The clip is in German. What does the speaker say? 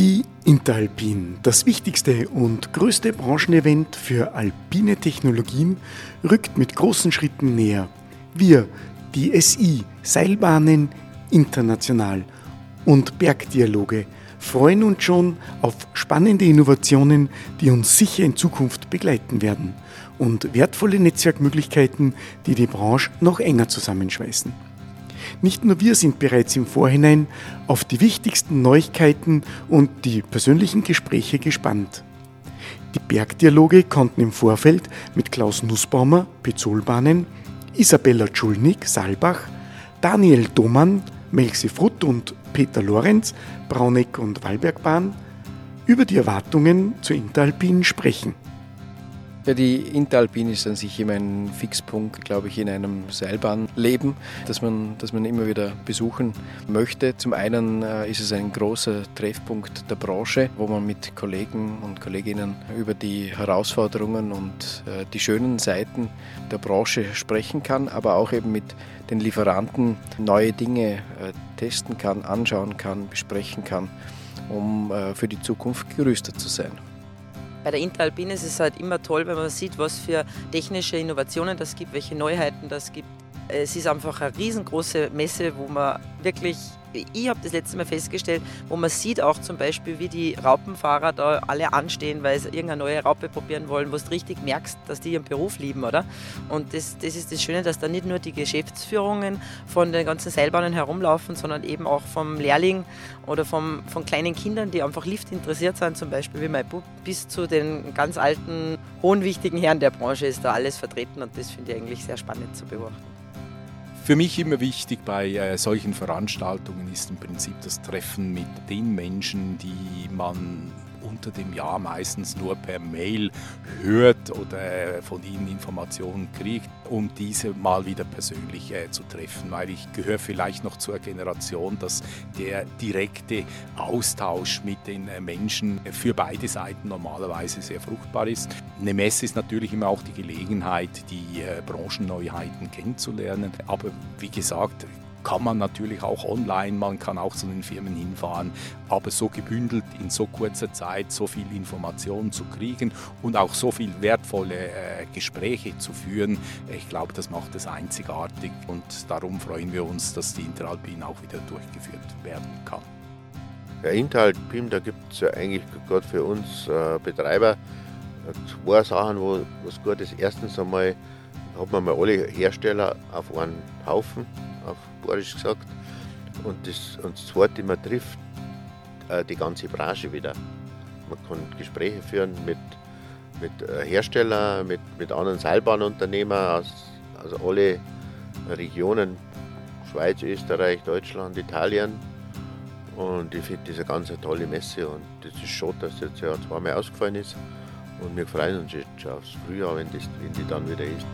Die Interalpin, das wichtigste und größte Branchenevent für alpine Technologien, rückt mit großen Schritten näher. Wir, die SI, Seilbahnen international und Bergdialoge, freuen uns schon auf spannende Innovationen, die uns sicher in Zukunft begleiten werden und wertvolle Netzwerkmöglichkeiten, die die Branche noch enger zusammenschweißen. Nicht nur wir sind bereits im Vorhinein auf die wichtigsten Neuigkeiten und die persönlichen Gespräche gespannt. Die Bergdialoge konnten im Vorfeld mit Klaus Nussbaumer, Pezolbahnen, Isabella Czulnik, Saalbach, Daniel Domann, Melxi Frutt und Peter Lorenz, Brauneck und Wallbergbahn über die Erwartungen zur Interalpin sprechen. Ja, die Interalpin ist an sich immer ein Fixpunkt, glaube ich, in einem Seilbahnleben, das man, das man immer wieder besuchen möchte. Zum einen äh, ist es ein großer Treffpunkt der Branche, wo man mit Kollegen und Kolleginnen über die Herausforderungen und äh, die schönen Seiten der Branche sprechen kann, aber auch eben mit den Lieferanten neue Dinge äh, testen kann, anschauen kann, besprechen kann, um für die Zukunft gerüstet zu sein. Bei der Interalpine ist es halt immer toll, wenn man sieht, was für technische Innovationen das gibt, welche Neuheiten das gibt. Es ist einfach eine riesengroße Messe, wo man wirklich ich habe das letzte Mal festgestellt, wo man sieht auch zum Beispiel, wie die Raupenfahrer da alle anstehen, weil sie irgendeine neue Raupe probieren wollen, wo du richtig merkst, dass die ihren Beruf lieben, oder? Und das, das ist das Schöne, dass da nicht nur die Geschäftsführungen von den ganzen Seilbahnen herumlaufen, sondern eben auch vom Lehrling oder vom, von kleinen Kindern, die einfach Lift interessiert sind, zum Beispiel wie mein Bub, bis zu den ganz alten, hohen, wichtigen Herren der Branche ist da alles vertreten und das finde ich eigentlich sehr spannend zu beobachten. Für mich immer wichtig bei äh, solchen Veranstaltungen ist im Prinzip das Treffen mit den Menschen, die man unter dem Jahr meistens nur per Mail hört oder von ihnen Informationen kriegt, um diese mal wieder persönlich äh, zu treffen, weil ich gehöre vielleicht noch zur Generation, dass der direkte Austausch mit den äh, Menschen für beide Seiten normalerweise sehr fruchtbar ist. Eine Messe ist natürlich immer auch die Gelegenheit, die äh, Branchenneuheiten kennenzulernen, aber wie gesagt, kann man natürlich auch online, man kann auch zu den Firmen hinfahren, aber so gebündelt in so kurzer Zeit so viel Information zu kriegen und auch so viel wertvolle äh, Gespräche zu führen, ich glaube, das macht es einzigartig und darum freuen wir uns, dass die Interalpin auch wieder durchgeführt werden kann. Ja, Interalpin, da gibt es ja eigentlich gerade für uns äh, Betreiber zwei Sachen, wo was gut ist. Erstens einmal hat man mal alle Hersteller auf einen Haufen auf Borisch gesagt. Und das, und das Zweite, man trifft äh, die ganze Branche wieder. Man kann Gespräche führen mit, mit äh, Herstellern, mit, mit anderen Seilbahnunternehmern aus, aus alle Regionen, Schweiz, Österreich, Deutschland, Italien. Und ich finde das eine ganz tolle Messe und das ist schade, dass das jetzt ja zweimal ausgefallen ist. Und wir freuen uns jetzt schon aufs Frühjahr, wenn, das, wenn die dann wieder ist.